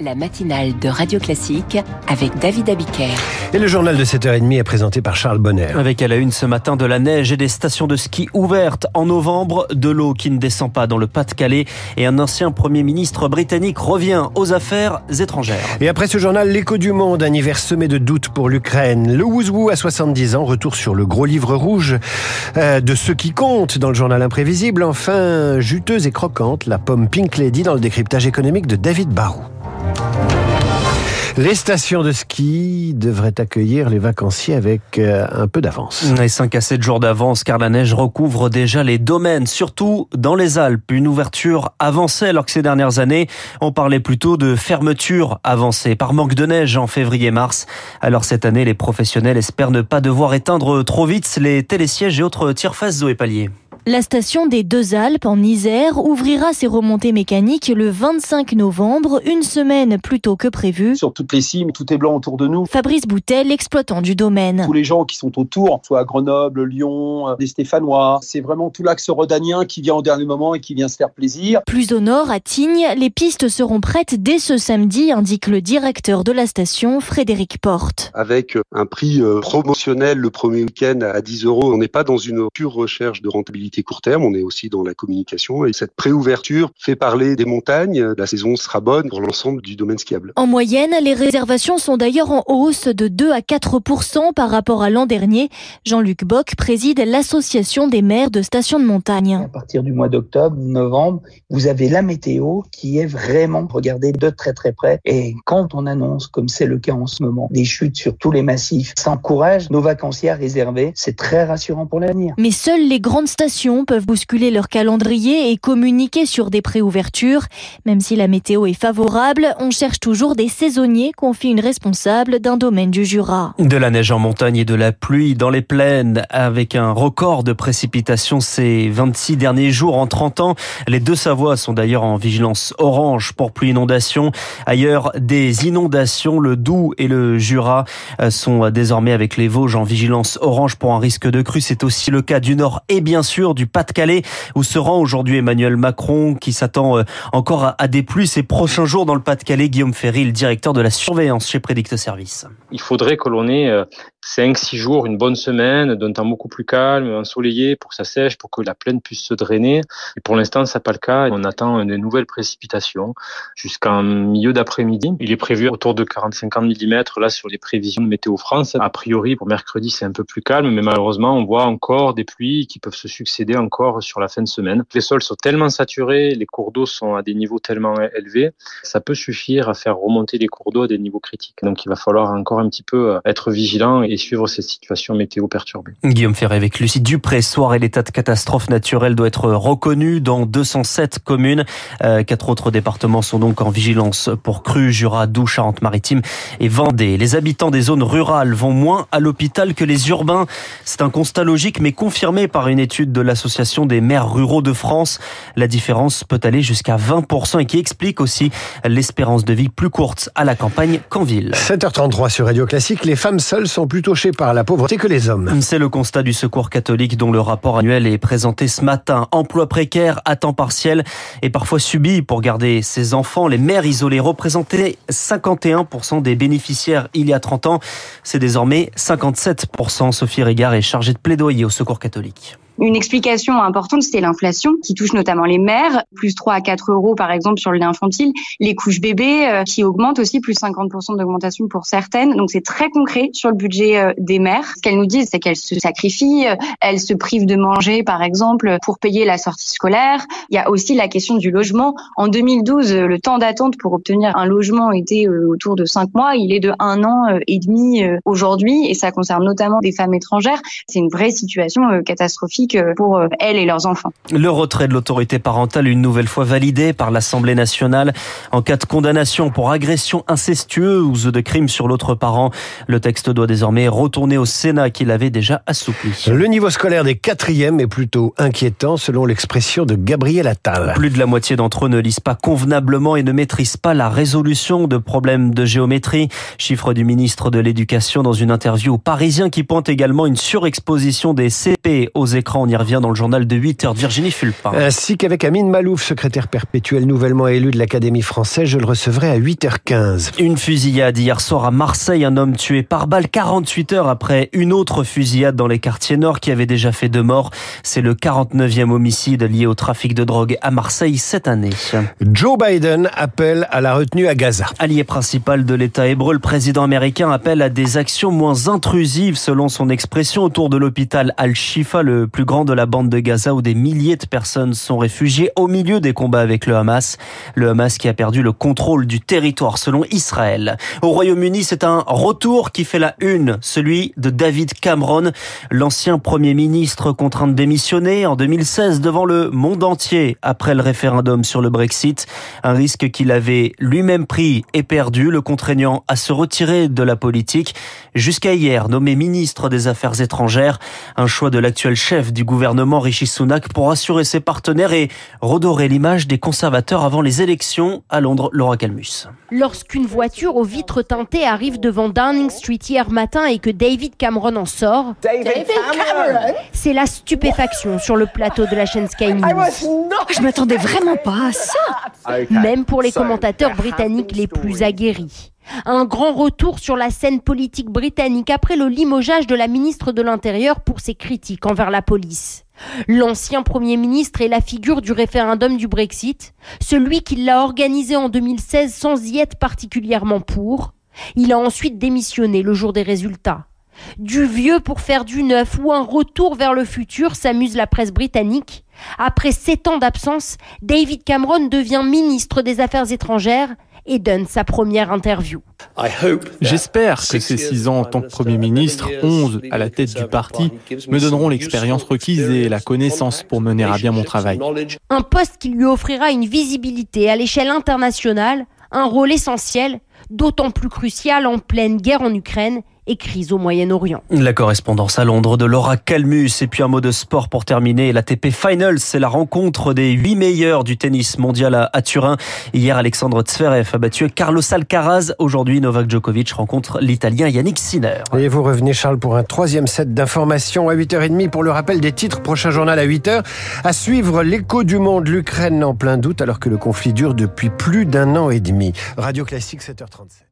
la matinale de Radio Classique avec David Abiker. Et le journal de 7h30 est présenté par Charles Bonner. Avec à la une ce matin de la neige et des stations de ski ouvertes en novembre, de l'eau qui ne descend pas dans le Pas-de-Calais et un ancien Premier ministre britannique revient aux affaires étrangères. Et après ce journal, l'écho du monde, un hiver semé de doutes pour l'Ukraine. Le Wouzou à 70 ans, retour sur le gros livre rouge euh, de ce qui compte dans le journal imprévisible. Enfin, juteuse et croquante, la pomme Pink Lady dans le décryptage économique de David Les stations de ski devraient accueillir les vacanciers avec euh, un peu d'avance. Et 5 à 7 jours d'avance car la neige recouvre déjà les domaines, surtout dans les Alpes. Une ouverture avancée alors que ces dernières années, on parlait plutôt de fermeture avancée par manque de neige en février-mars. Alors cette année, les professionnels espèrent ne pas devoir éteindre trop vite les télésièges et autres tire-faces Zoé Pallier. La station des Deux Alpes en Isère ouvrira ses remontées mécaniques le 25 novembre, une semaine plus tôt que prévu. Sur toutes les cimes, tout est blanc autour de nous. Fabrice Boutel, exploitant du domaine. Tous les gens qui sont autour, soit à Grenoble, Lyon, des Stéphanois, c'est vraiment tout l'axe rhodanien qui vient au dernier moment et qui vient se faire plaisir. Plus au nord, à Tignes, les pistes seront prêtes dès ce samedi, indique le directeur de la station, Frédéric Porte. Avec un prix euh, promotionnel le premier week-end à 10 euros, on n'est pas dans une pure recherche de rentabilité court terme, on est aussi dans la communication et cette préouverture fait parler des montagnes. La saison sera bonne pour l'ensemble du domaine skiable. En moyenne, les réservations sont d'ailleurs en hausse de 2 à 4% par rapport à l'an dernier. Jean-Luc Bock préside l'association des maires de stations de montagne. À partir du mois d'octobre, novembre, vous avez la météo qui est vraiment regardée de très très près. Et quand on annonce, comme c'est le cas en ce moment, des chutes sur tous les massifs, ça encourage nos vacanciers à réserver. C'est très rassurant pour l'avenir. Mais seules les grandes stations peuvent bousculer leur calendrier et communiquer sur des préouvertures. Même si la météo est favorable, on cherche toujours des saisonniers, confie une responsable d'un domaine du Jura. De la neige en montagne et de la pluie dans les plaines, avec un record de précipitations ces 26 derniers jours en 30 ans. Les deux Savoies sont d'ailleurs en vigilance orange pour pluie inondation. Ailleurs, des inondations, le Doubs et le Jura euh, sont désormais avec les Vosges en vigilance orange pour un risque de crue. C'est aussi le cas du Nord et bien sûr du Pas-de-Calais où se rend aujourd'hui Emmanuel Macron qui s'attend euh, encore à des pluies ces prochains jours dans le Pas-de-Calais? Guillaume Ferry, le directeur de la surveillance chez Prédicte Service. Il faudrait que l'on ait 5-6 euh, jours, une bonne semaine, d'un temps beaucoup plus calme, ensoleillé pour que ça sèche, pour que la plaine puisse se drainer. Et pour l'instant, ça n'est pas le cas. On attend de nouvelles précipitations jusqu'en milieu d'après-midi. Il est prévu autour de 40-50 mm là sur les prévisions de Météo France. A priori, pour mercredi, c'est un peu plus calme, mais malheureusement, on voit encore des pluies qui peuvent se succéder encore sur la fin de semaine. Les sols sont tellement saturés, les cours d'eau sont à des niveaux tellement élevés, ça peut suffire à faire remonter les cours d'eau à des niveaux critiques. Donc il va falloir encore un petit peu euh, être vigilant et suivre ces situations météo perturbées. Guillaume Ferré avec Lucie Dupré. Soir et l'état de catastrophe naturelle doit être reconnu dans 207 communes. Euh, quatre autres départements sont donc en vigilance pour Cru, Jura, Doubs, Charente-Maritime et Vendée. Les habitants des zones rurales vont moins à l'hôpital que les urbains. C'est un constat logique mais confirmé par une étude de l'Association des maires ruraux de France. La différence peut aller jusqu'à 20% et qui explique aussi l'espérance de vie plus courte à la campagne qu'en ville. 7h33 sur Radio Classique, les femmes seules sont plus par la pauvreté que les hommes. C'est le constat du Secours catholique dont le rapport annuel est présenté ce matin. Emploi précaire à temps partiel et parfois subi pour garder ses enfants. Les mères isolées représentaient 51% des bénéficiaires il y a 30 ans. C'est désormais 57%. Sophie Régard est chargée de plaidoyer au Secours catholique. Une explication importante, c'était l'inflation qui touche notamment les mères, plus 3 à 4 euros par exemple sur le lait infantile, les couches bébés euh, qui augmentent aussi, plus 50% d'augmentation pour certaines. Donc c'est très concret sur le budget euh, des mères. Ce qu'elles nous disent, c'est qu'elles se sacrifient, euh, elles se privent de manger par exemple pour payer la sortie scolaire. Il y a aussi la question du logement. En 2012, le temps d'attente pour obtenir un logement était autour de 5 mois. Il est de 1 an et demi aujourd'hui et ça concerne notamment des femmes étrangères. C'est une vraie situation catastrophique pour euh, elles et leurs enfants. Le retrait de l'autorité parentale une nouvelle fois validé par l'Assemblée nationale en cas de condamnation pour agression incestueuse ou de crime sur l'autre parent. Le texte doit désormais retourner au Sénat qui l'avait déjà assoupli. Le niveau scolaire des quatrièmes est plutôt inquiétant selon l'expression de Gabriel Attal. Plus de la moitié d'entre eux ne lisent pas convenablement et ne maîtrisent pas la résolution de problèmes de géométrie. Chiffre du ministre de l'Éducation dans une interview au Parisien qui pointe également une surexposition des CP aux écrans On y revient dans le journal de 8 h Virginie Fulpin. Ainsi qu'avec Amine Malouf, secrétaire perpétuel nouvellement élu de l'Académie française, je le recevrai à 8h15. Une fusillade hier soir à Marseille, un homme tué par balle 48 heures après une autre fusillade dans les quartiers nord qui avait déjà fait deux morts. C'est le 49e homicide lié au trafic de drogue à Marseille cette année. Joe Biden appelle à la retenue à Gaza. Allié principal de l'État hébreu, le président américain appelle à des actions moins intrusives selon son expression autour de l'hôpital Al-Shifa, le plus grand de la bande de Gaza où des milliers de personnes sont réfugiées au milieu des combats avec le Hamas. Le Hamas qui a perdu le contrôle du territoire selon Israël. Au Royaume-Uni, c'est un retour qui fait la une, celui de David Cameron, l'ancien Premier ministre contraint de démissionner en 2016 devant le monde entier après le référendum sur le Brexit. Un risque qu'il avait lui-même pris et perdu, le contraignant à se retirer de la politique. Jusqu'à hier, nommé ministre des Affaires étrangères, un choix de l'actuel chef du gouvernement Rishi Sunak pour assurer ses partenaires et redorer l'image des conservateurs avant les élections à Londres. Laura Calmus. Lorsqu'une voiture aux vitres teintées arrive devant Downing Street hier matin et que David Cameron en sort, c'est la stupéfaction sur le plateau de la chaîne Sky News. Je m'attendais vraiment pas à ça. Même pour les commentateurs britanniques les plus aguerris. Un grand retour sur la scène politique britannique après le limogeage de la ministre de l'Intérieur pour ses critiques envers la police. L'ancien Premier ministre est la figure du référendum du Brexit, celui qui l'a organisé en 2016 sans y être particulièrement pour. Il a ensuite démissionné le jour des résultats. Du vieux pour faire du neuf ou un retour vers le futur, s'amuse la presse britannique. Après sept ans d'absence, David Cameron devient ministre des Affaires étrangères et donne sa première interview. J'espère que ces six ans en tant que Premier ministre, onze à la tête du parti, me donneront l'expérience requise et la connaissance pour mener à bien mon travail. Un poste qui lui offrira une visibilité à l'échelle internationale, un rôle essentiel, d'autant plus crucial en pleine guerre en Ukraine et crise au Moyen-Orient. La correspondance à Londres de Laura Calmus. Et puis un mot de sport pour terminer. L'ATP Finals, c'est la rencontre des huit meilleurs du tennis mondial à, Turin. Hier, Alexandre Zverev a battu Carlos Alcaraz. Aujourd'hui, Novak Djokovic rencontre l'Italien Yannick Sinner. Et vous revenez, Charles, pour un troisième set d'informations à 8h30 pour le rappel des titres. Prochain journal à 8h. À suivre l'écho du monde, l'Ukraine en plein doute alors que le conflit dure depuis plus d'un an et demi. Radio Classique, 7h37.